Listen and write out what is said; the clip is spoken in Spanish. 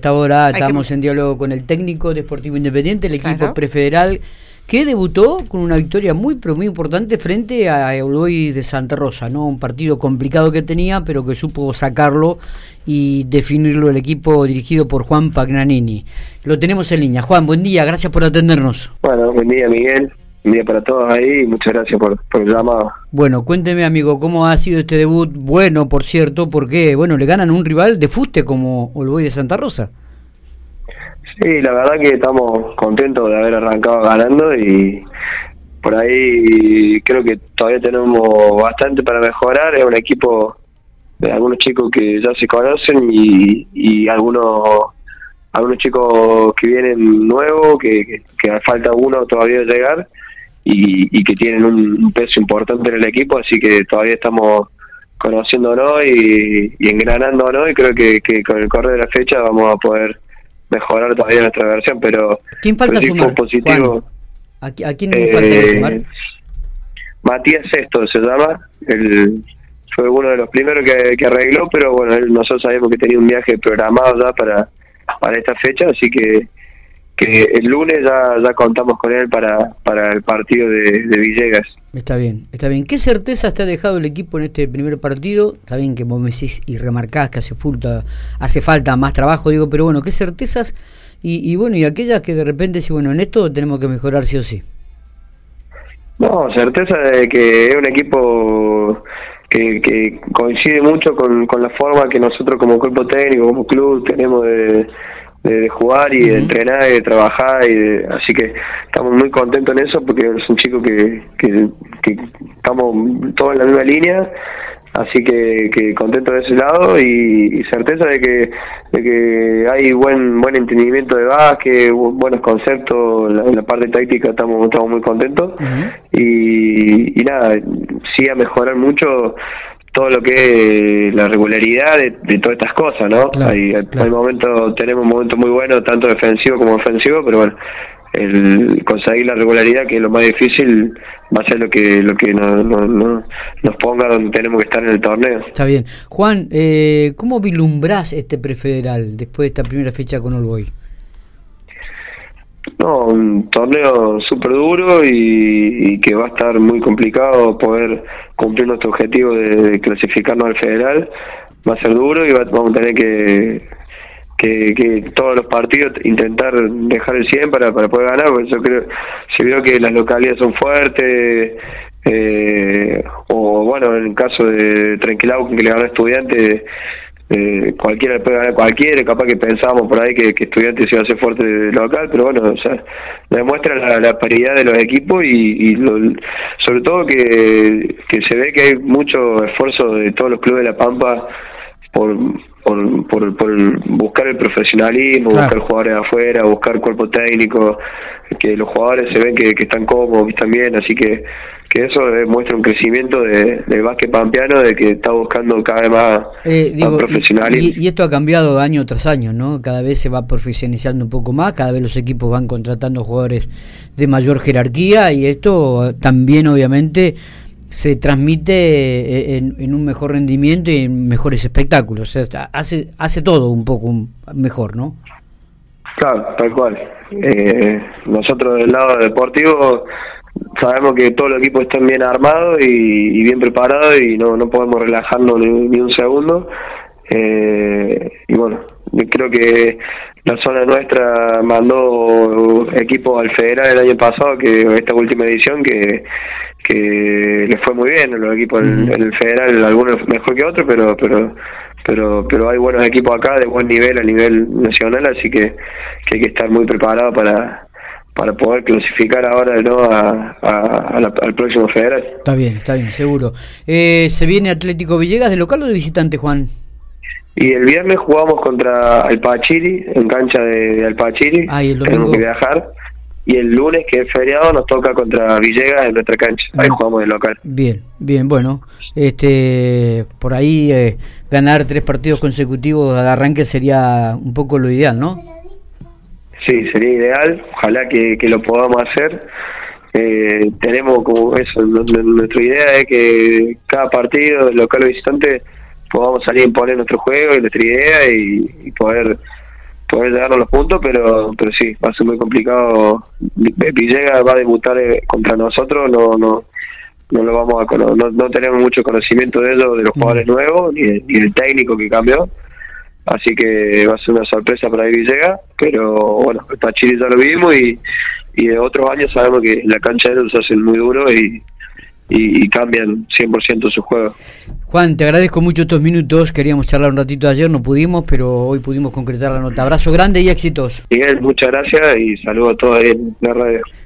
Hasta ahora estamos en diálogo con el técnico de Sportivo Independiente, el equipo prefederal, que debutó con una victoria muy pero muy importante frente a Eloy de Santa Rosa, ¿no? Un partido complicado que tenía, pero que supo sacarlo y definirlo el equipo dirigido por Juan Pagnanini. Lo tenemos en línea. Juan, buen día, gracias por atendernos. Bueno, buen día, Miguel. Día para todos ahí y muchas gracias por, por el llamado. Bueno, cuénteme, amigo, ¿cómo ha sido este debut? Bueno, por cierto, porque, bueno, le ganan un rival de fuste como Olboy de Santa Rosa. Sí, la verdad que estamos contentos de haber arrancado ganando y por ahí creo que todavía tenemos bastante para mejorar. Es un equipo de algunos chicos que ya se conocen y, y algunos algunos chicos que vienen nuevos, que, que, falta uno todavía llegar y, que tienen un, peso importante en el equipo, así que todavía estamos conociéndonos y, y engranándonos y creo que, que con el correr de la fecha vamos a poder mejorar todavía nuestra versión, pero ¿quién falta sumar? positivo. ¿A, quién falta eh, sumar? Matías Sesto se llama, el, fue uno de los primeros que, arregló, pero bueno, nosotros sabemos que tenía un viaje programado ya para, para esta fecha, así que que el lunes ya, ya contamos con él para, para el partido de, de Villegas. Está bien, está bien. ¿Qué certezas te ha dejado el equipo en este primer partido? Está bien que vos me decís y remarcás que hace falta, hace falta más trabajo, digo, pero bueno, ¿qué certezas? Y, y bueno, y aquellas que de repente, si bueno, en esto tenemos que mejorar sí o sí. No, certeza de que es un equipo que, que coincide mucho con, con la forma que nosotros como cuerpo técnico, como club, tenemos de de, jugar y de entrenar y de trabajar y así que estamos muy contentos en eso porque es un chico que, que, estamos todos en la misma línea así que, que contento de ese lado y, certeza de que, de que hay buen buen entendimiento de básquet buenos conceptos en la, parte táctica estamos estamos muy contentos y, y nada sí a mejorar mucho todo lo que es la regularidad de, todas estas cosas, ¿no? hay, hay momentos, tenemos momentos muy buenos, tanto defensivo como ofensivo, pero bueno, el conseguir la regularidad, que es lo más difícil, va a ser lo que lo que nos, nos ponga donde tenemos que estar en el torneo. Está bien. Juan, eh, ¿cómo vislumbrás este prefederal después de esta primera fecha con Olboy? No, un torneo súper duro y, que va a estar muy complicado poder cumplir nuestro objetivo de, clasificarnos al federal. Va a ser duro y vamos a tener que, que, todos los partidos intentar dejar el 100 para, para poder ganar, porque yo creo, si veo que las localidades son fuertes, eh, o bueno, en el caso de Tranquilao, que le ganó a Estudiantes, eh, cualquiera puede ganar cualquiera, capaz que pensábamos por ahí que, que Estudiantes iba a ser fuerte local, pero bueno, o sea, demuestra la, paridad de los equipos y, sobre todo que, que se ve que hay mucho esfuerzo de todos los clubes de La Pampa por, por, por, buscar el profesionalismo, buscar jugadores de afuera, buscar cuerpo técnico, que los jugadores se ven que, que están cómodos, que están bien, así que que eso demuestra un crecimiento de, del básquet pampeano, de que está buscando cada vez más, eh. Y, esto ha cambiado año tras año, ¿no? Cada vez se va profesionalizando un poco más, cada vez los equipos van contratando jugadores de mayor jerarquía y esto también obviamente se transmite eh, en, un mejor rendimiento y en mejores espectáculos. O sea, hace, hace todo un poco mejor, ¿no? Claro, tal cual. Eh, nosotros del lado deportivo sabemos que todos los equipos están bien armados y, bien preparados y no, no podemos relajarnos ni, un segundo. Eh, y bueno, creo que la zona nuestra mandó equipos al federal el año pasado, que esta última edición, que, que les fue muy bien los equipos en, el federal, algunos mejor que otros, pero pero pero pero hay buenos equipos acá de buen nivel a nivel nacional, así que, que hay que estar muy preparado para para poder clasificar ahora no al próximo federal. Está bien, está bien, seguro. Eh, ¿Se viene Atlético Villegas de local o de visitante, Juan? Y el viernes jugamos contra Alpachiri, en cancha de, Alpachiri. Ah, y el Tenemos que viajar. Y el lunes, que es feriado, nos toca contra Villegas en nuestra cancha. Ahí ah. jugamos de local. Bien, bien, bueno. este Por ahí eh, ganar tres partidos consecutivos al arranque sería un poco lo ideal, ¿no? Sí, sería ideal, ojalá que, lo podamos hacer. Eh, tenemos como eso, nuestra idea es que cada partido, local o visitante, podamos salir a imponer nuestro juego y nuestra idea y, poder poder llegar a los puntos, pero pero sí, va a ser muy complicado. Villegas va a debutar eh, contra nosotros, no no no lo vamos a no, no tenemos mucho conocimiento de ellos, de los jugadores mm. nuevos, ni, ni del técnico que cambió. Así que va a ser una sorpresa para Villegas, pero bueno, para Chile ya lo vimos y, y de otros años sabemos que la cancha de ellos se hacen muy duro y, y, cambian 100% su juego. Juan, te agradezco mucho estos minutos. Queríamos charlar un ratito ayer, no pudimos, pero hoy pudimos concretar la nota. Abrazo grande y éxitos. Miguel, muchas gracias y saludos a todos en la radio.